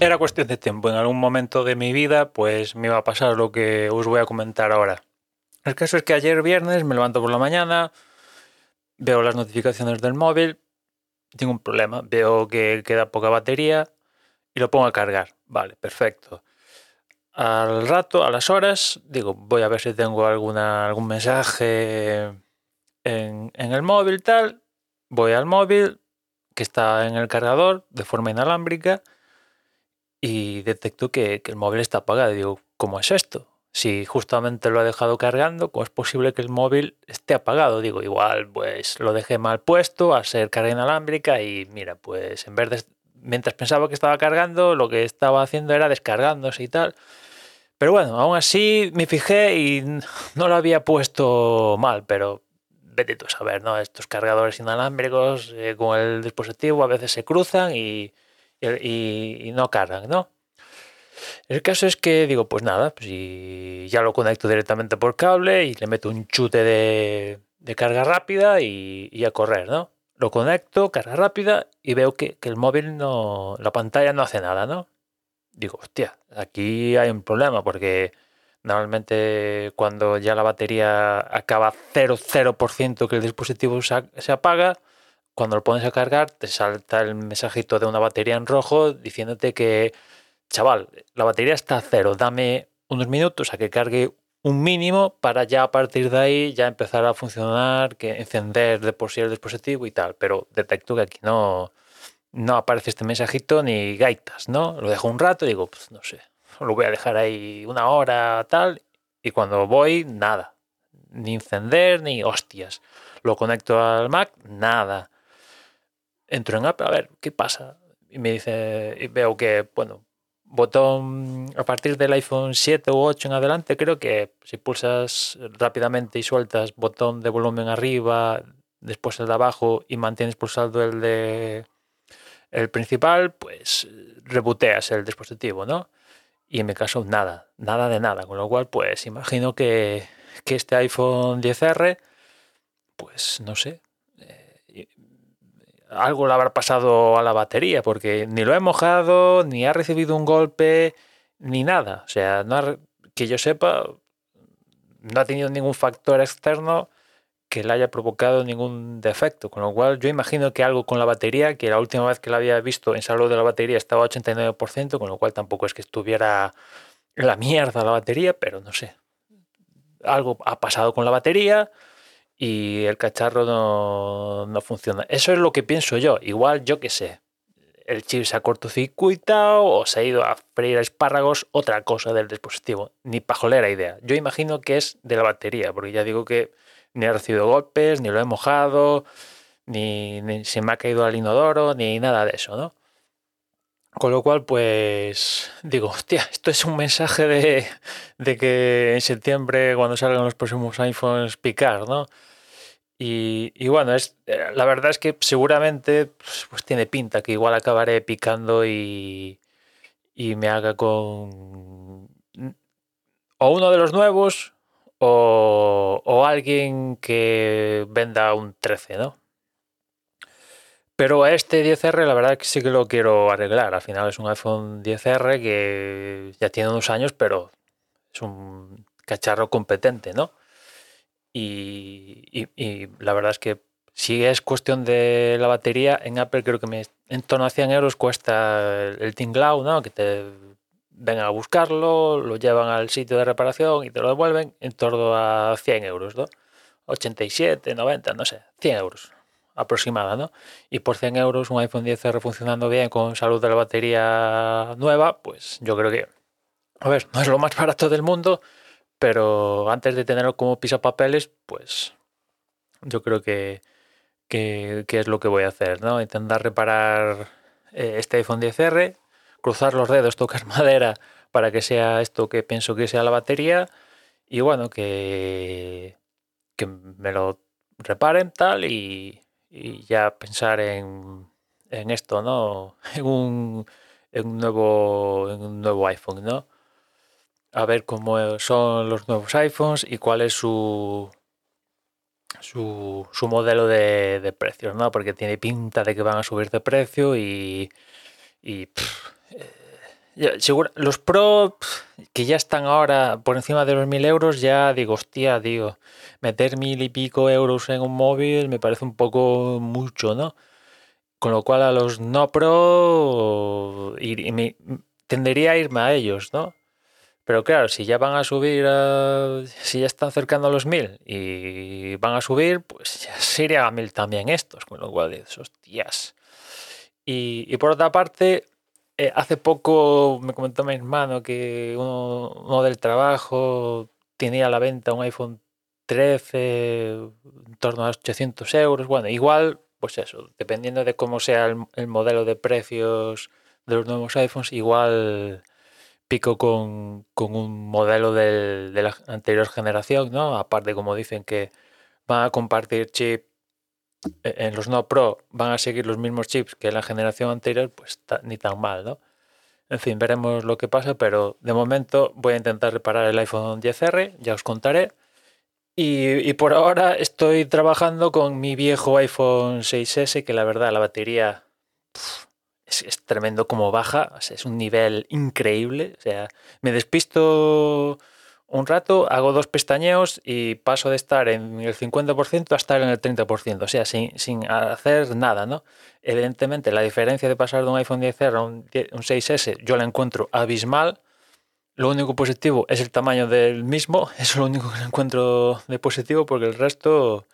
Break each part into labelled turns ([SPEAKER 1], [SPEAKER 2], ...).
[SPEAKER 1] era cuestión de tiempo. En algún momento de mi vida, pues me iba a pasar lo que os voy a comentar ahora. El caso es que ayer viernes me levanto por la mañana, veo las notificaciones del móvil, tengo un problema, veo que queda poca batería y lo pongo a cargar. Vale, perfecto. Al rato, a las horas, digo, voy a ver si tengo alguna, algún mensaje en, en el móvil, tal. Voy al móvil, que está en el cargador de forma inalámbrica y detecto que, que el móvil está apagado. Digo, ¿cómo es esto? Si justamente lo ha dejado cargando, ¿cómo es posible que el móvil esté apagado? Digo, igual, pues lo dejé mal puesto a ser carga inalámbrica y mira, pues en vez de, mientras pensaba que estaba cargando, lo que estaba haciendo era descargándose y tal. Pero bueno, aún así me fijé y no lo había puesto mal, pero vete tú a saber, ¿no? Estos cargadores inalámbricos eh, con el dispositivo a veces se cruzan y, y, no cargan, ¿no? El caso es que digo, pues nada, pues y ya lo conecto directamente por cable y le meto un chute de, carga rápida y, y, a correr, ¿no? Lo conecto, carga rápida y veo que, que, el móvil no, la pantalla no hace nada, ¿no? Digo, hostia, aquí hay un problema porque normalmente cuando ya la batería acaba 0,0% que el dispositivo se apaga, cuando lo pones a cargar te salta el mensajito de una batería en rojo diciéndote que chaval, la batería está a cero, dame unos minutos a que cargue un mínimo para ya a partir de ahí ya empezar a funcionar, que encender de por sí el dispositivo y tal. Pero detecto que aquí no, no aparece este mensajito ni gaitas, ¿no? Lo dejo un rato y digo, pues no sé, lo voy a dejar ahí una hora, tal, y cuando voy, nada. Ni encender, ni hostias. Lo conecto al Mac, nada. Entro en Apple, a ver, ¿qué pasa? Y me dice, y veo que, bueno, botón a partir del iPhone 7 u 8 en adelante, creo que si pulsas rápidamente y sueltas botón de volumen arriba, después el de abajo y mantienes pulsado el de el principal, pues reboteas el dispositivo, ¿no? Y en mi caso nada, nada de nada, con lo cual pues imagino que, que este iPhone 10R, pues no sé, algo le habrá pasado a la batería, porque ni lo he mojado, ni ha recibido un golpe, ni nada. O sea, no que yo sepa, no ha tenido ningún factor externo que le haya provocado ningún defecto. Con lo cual, yo imagino que algo con la batería, que la última vez que la había visto en salud de la batería estaba a 89%, con lo cual tampoco es que estuviera la mierda la batería, pero no sé. Algo ha pasado con la batería y el cacharro no, no, funciona. Eso es lo que pienso yo. Igual, yo qué sé, el chip se ha cortocircuitado o se ha ido a freír espárragos, otra cosa del dispositivo. Ni pajolera idea. Yo imagino que es de la batería, porque ya digo que ni he recibido golpes, ni lo he mojado, ni, ni se me ha caído al inodoro, ni nada de eso, ¿no? Con lo cual, pues digo, hostia, esto es un mensaje de, que en septiembre, cuando salgan los próximos iPhones, picar, ¿no? Y, bueno, es, eh, la verdad es que seguramente pues, pues, tiene pinta que igual acabaré picando y, y me haga con o uno de los nuevos o, o alguien que venda un 13, ¿no? Pero a este 10R la verdad es que sí que lo quiero arreglar. Al final es un iPhone 10R que ya tiene unos años, pero es un cacharro competente, ¿no? Y, la verdad es que si es cuestión de la batería, en Apple creo que me, en torno a 100 euros cuesta el, el ¿no? Que te vengan a buscarlo, lo llevan al sitio de reparación y te lo devuelven en torno a 100 euros, ¿no? 87, 90, no sé, 100 euros aproximada, ¿no? Y por 100 euros un iPhone 10R funcionando bien con salud de la batería nueva, pues yo creo que, a ver, no es lo más barato del mundo, pero antes de tenerlo como pisapapeles, pues yo creo que, que, que, es lo que voy a hacer, ¿no? Intentar reparar eh, este iPhone 10R, cruzar los dedos, tocar madera para que sea esto que pienso que sea la batería y bueno, que, que me lo reparen tal y, y ya pensar en, en esto, ¿no? En un, en un, nuevo, en un nuevo iPhone, ¿no? A ver cómo son los nuevos iPhones y cuál es su, su, su modelo de, de, precios, ¿no? Porque tiene pinta de que van a subir de precio y, eh, seguro, los Pro que ya están ahora por encima de los mil euros, ya digo, hostia, digo, meter mil y pico euros en un móvil me parece un poco mucho, ¿no? Con lo cual a los no Pro tendería a irme a ellos, ¿no? Pero claro, si ya van a subir, si ya están cercando a los mil y van a subir, pues ya sería a mil también estos, con lo cual dices, hostias. Y por otra parte, eh, hace poco me comentó mi hermano que uno, del trabajo tenía a la venta un iPhone 13 en torno a 800 euros. Bueno, igual, pues eso, dependiendo de cómo sea el modelo de precios de los nuevos iPhones, igual pico con, un modelo de la anterior generación, ¿no? Aparte, como dicen que van a compartir chip en los no Pro, van a seguir los mismos chips que la generación anterior, pues ni tan mal, ¿no? En fin, veremos lo que pasa, pero de momento voy a intentar reparar el iPhone 10R, ya os contaré. Y, por ahora estoy trabajando con mi viejo iPhone 6S, que la verdad la batería es, tremendo como baja, es un nivel increíble. O sea, me despisto un rato, hago dos pestañeos y paso de estar en el 50% a estar en el 30%, o sea, sin, sin hacer nada, ¿no? Evidentemente, la diferencia de pasar de un iPhone 10R a un, un 6S yo la encuentro abismal. Lo único positivo es el tamaño del mismo, es lo único que encuentro de positivo porque el resto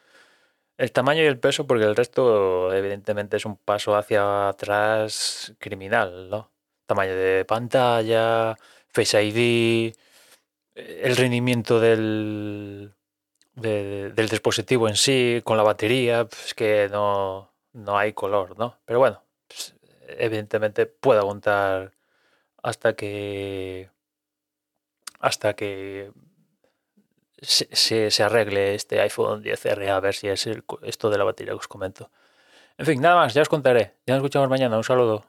[SPEAKER 1] el tamaño y el peso, porque el resto, evidentemente, es un paso hacia atrás criminal, ¿no? Tamaño de pantalla, Face ID, el rendimiento del, del dispositivo en sí, con la batería, pues que no, no hay color, ¿no? Pero bueno, pues, evidentemente puedo aguantar hasta que hasta que se, se, arregle este iPhone 10R a ver si es esto de la batería que os comento. En fin, nada más, ya os contaré. Ya nos escuchamos mañana. Un saludo.